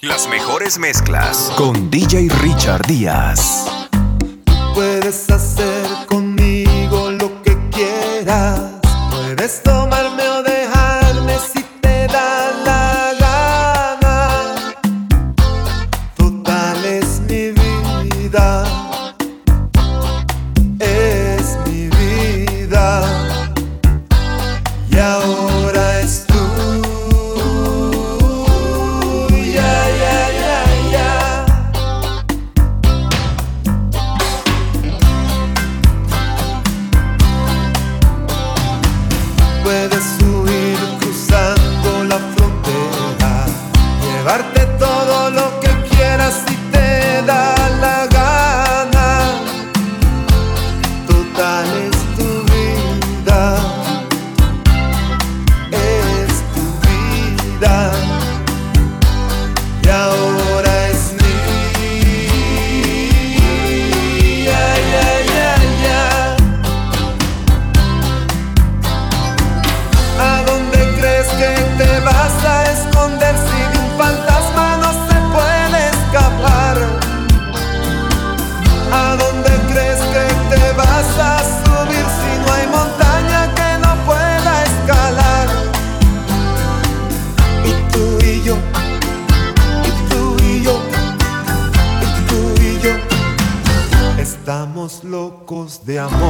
Las mejores mezclas con DJ Richard Díaz. Puedes hacer con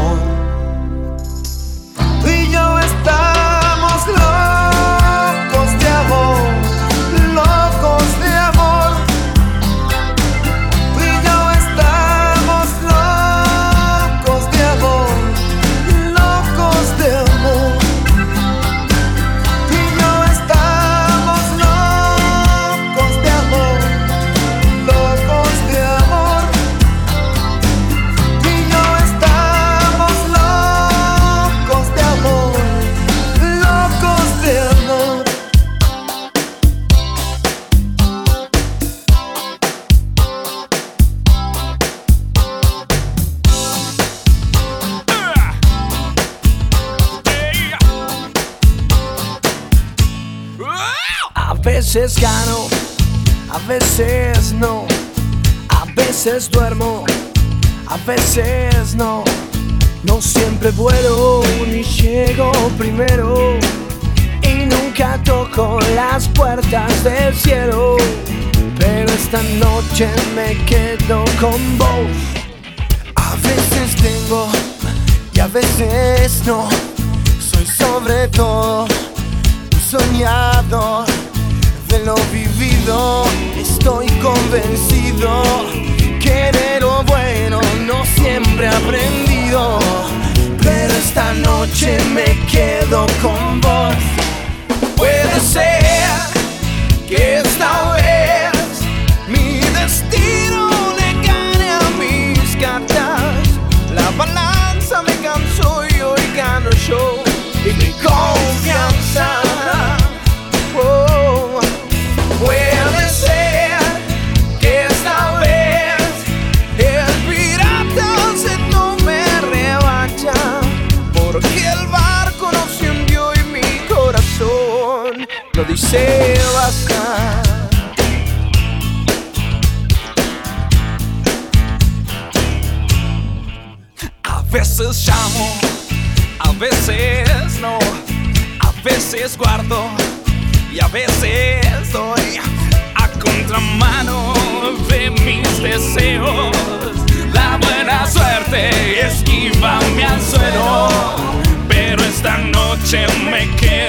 amor. Tú y yo estamos locos. A veces gano, a veces no, a veces duermo, a veces no. No siempre vuelo ni llego primero y nunca toco las puertas del cielo. Pero esta noche me quedo con vos. A veces tengo y a veces no. Soy sobre todo un soñador de lo vivido, estoy convencido que de lo bueno no siempre he aprendido. Pero esta noche me quedo con vos. Puede ser que esta vez.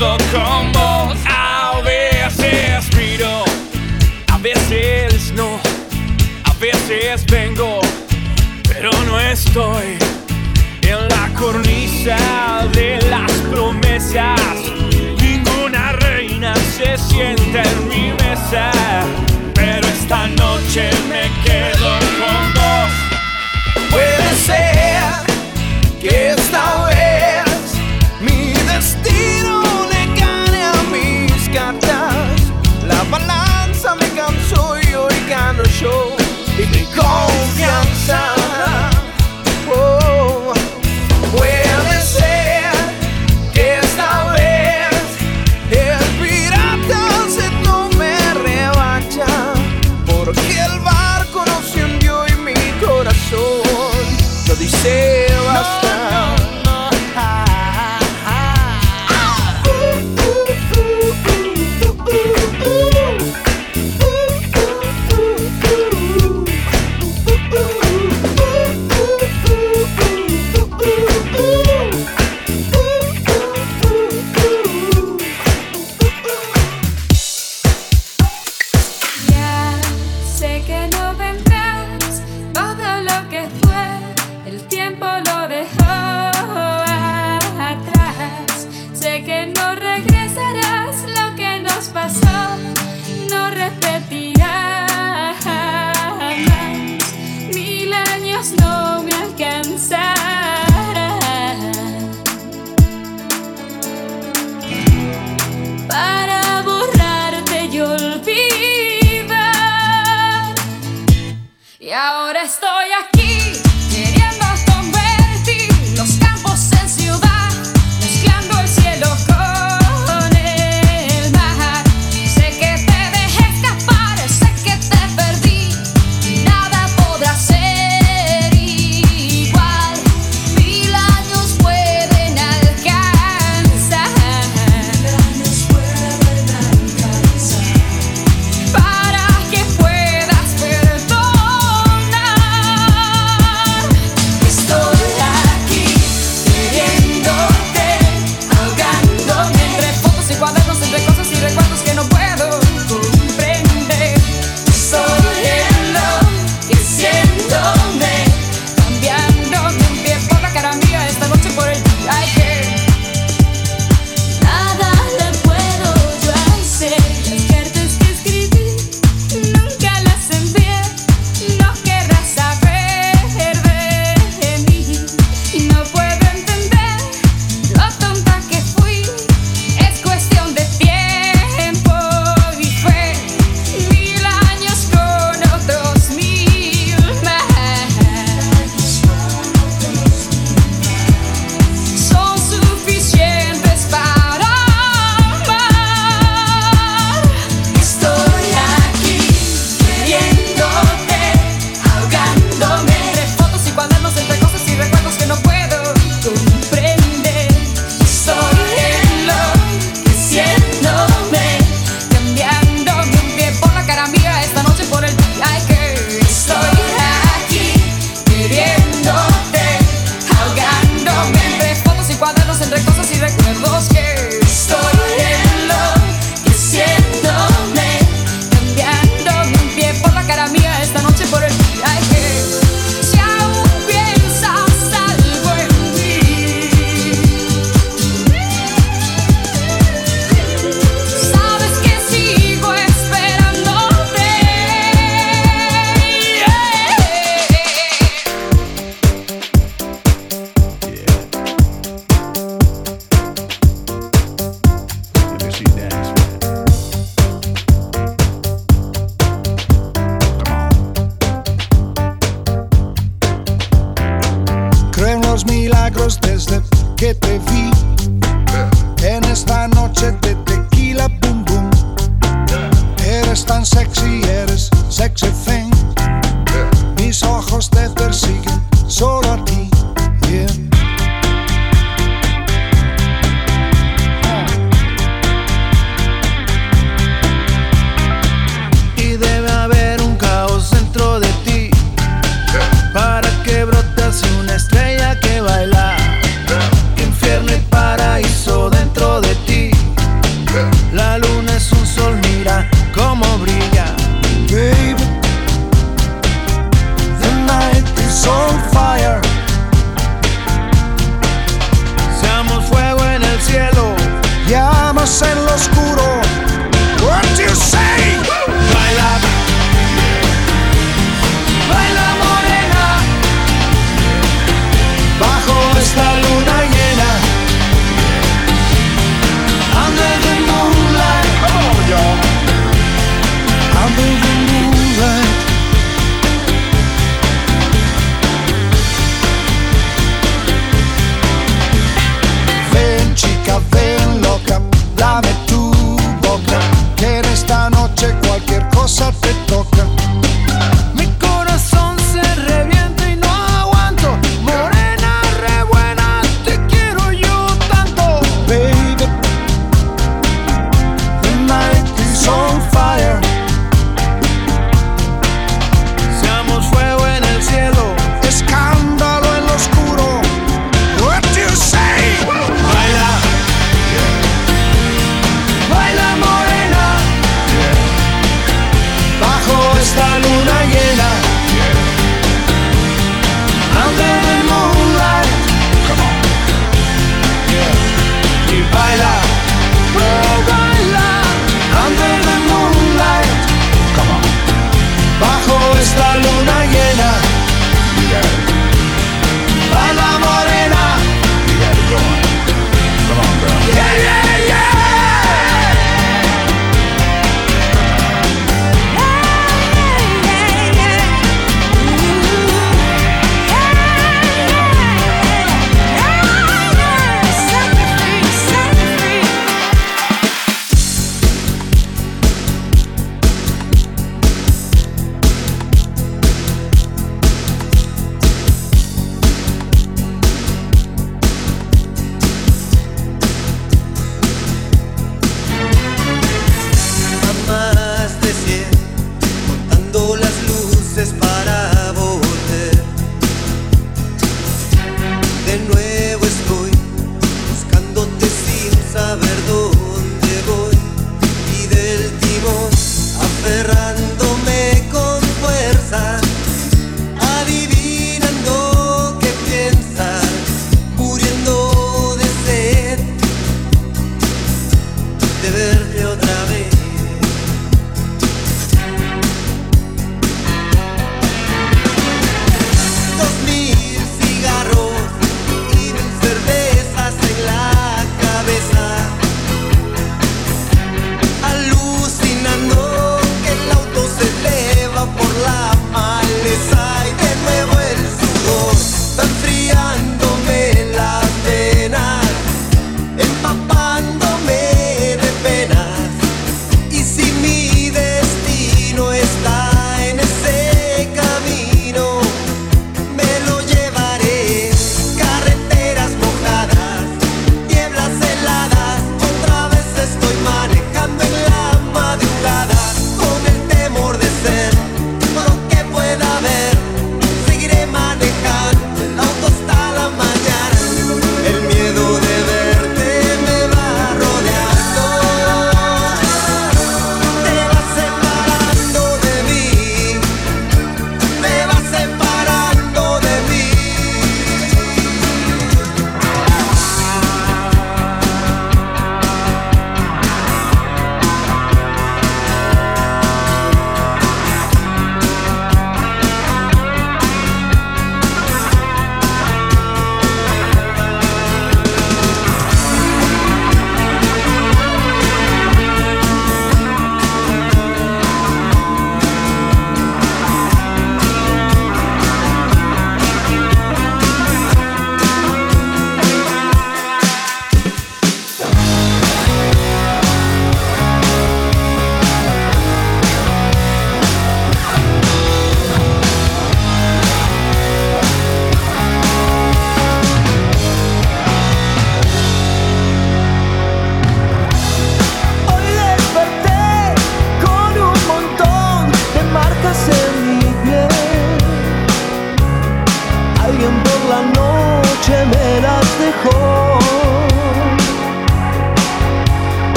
eso como a veces miro, a veces no, a veces vengo, pero no estoy en la cornisa de las promesas. Ninguna reina se sienta en mi mesa, pero esta noche me quedo. Dame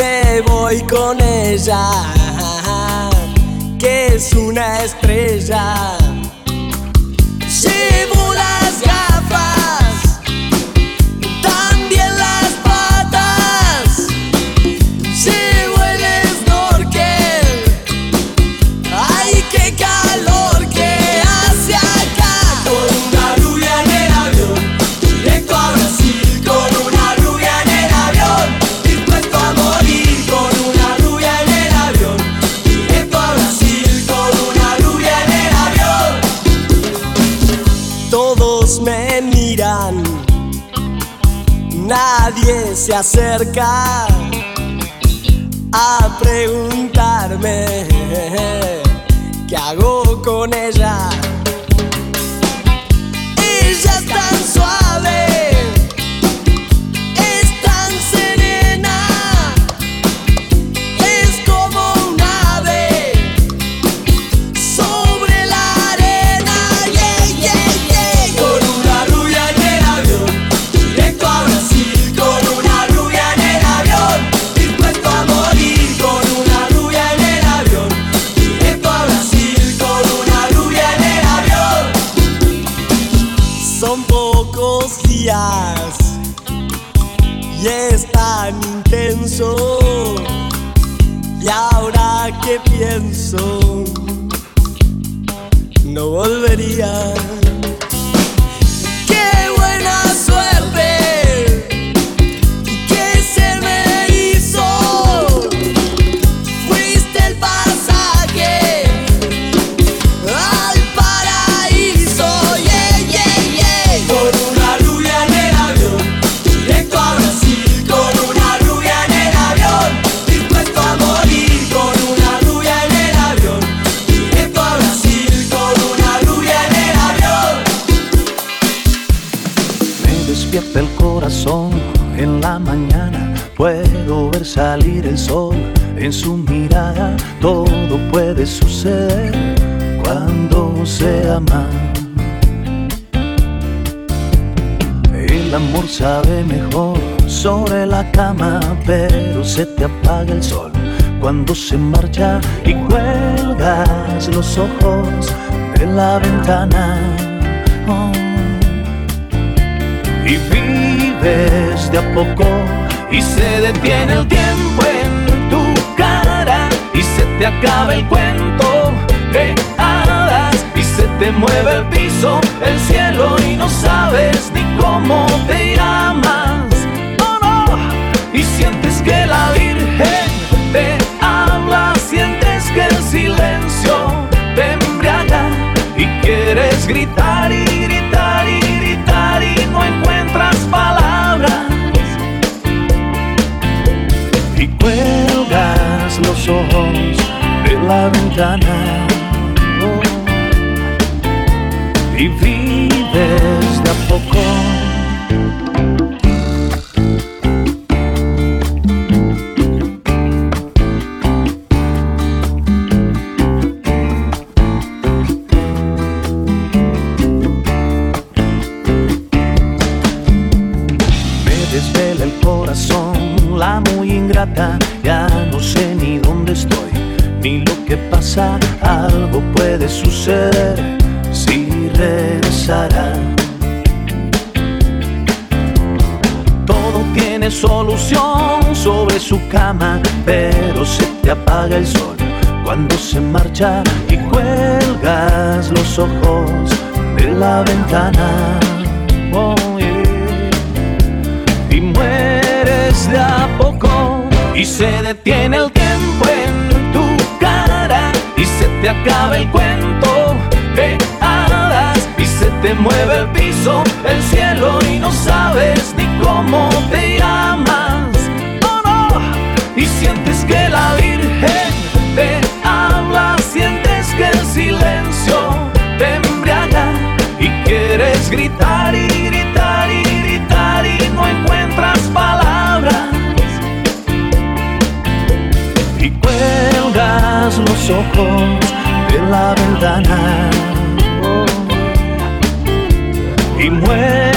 me voy con ella, que es una estrella. Llevo se acerca a preguntarme qué hago con ella. Ella es tan suave, pero se te apaga el sol cuando se marcha y cuelgas los ojos de la ventana. Oh y vives de a poco y se detiene el tiempo en tu cara y se te acaba el cuento de hadas y se te mueve el piso, el cielo y no sabes ni cómo te llamas. Y sientes que la Virgen te habla, sientes que el silencio te embriaga y quieres gritar y gritar y gritar y no encuentras palabras. Y cuelgas los ojos de la ventana. Oh, y y cuelgas los ojos de la ventana. Y mueres de a poco y se detiene el tiempo en tu cara y se te acaba el cuento de hadas y se te mueve el piso, el cielo y no sabes ni cómo te llamas. Oh no, y sientes que la Virgen gritar y gritar y gritar y no encuentras palabras. Y cuelgas los ojos de la ventana. Y mueres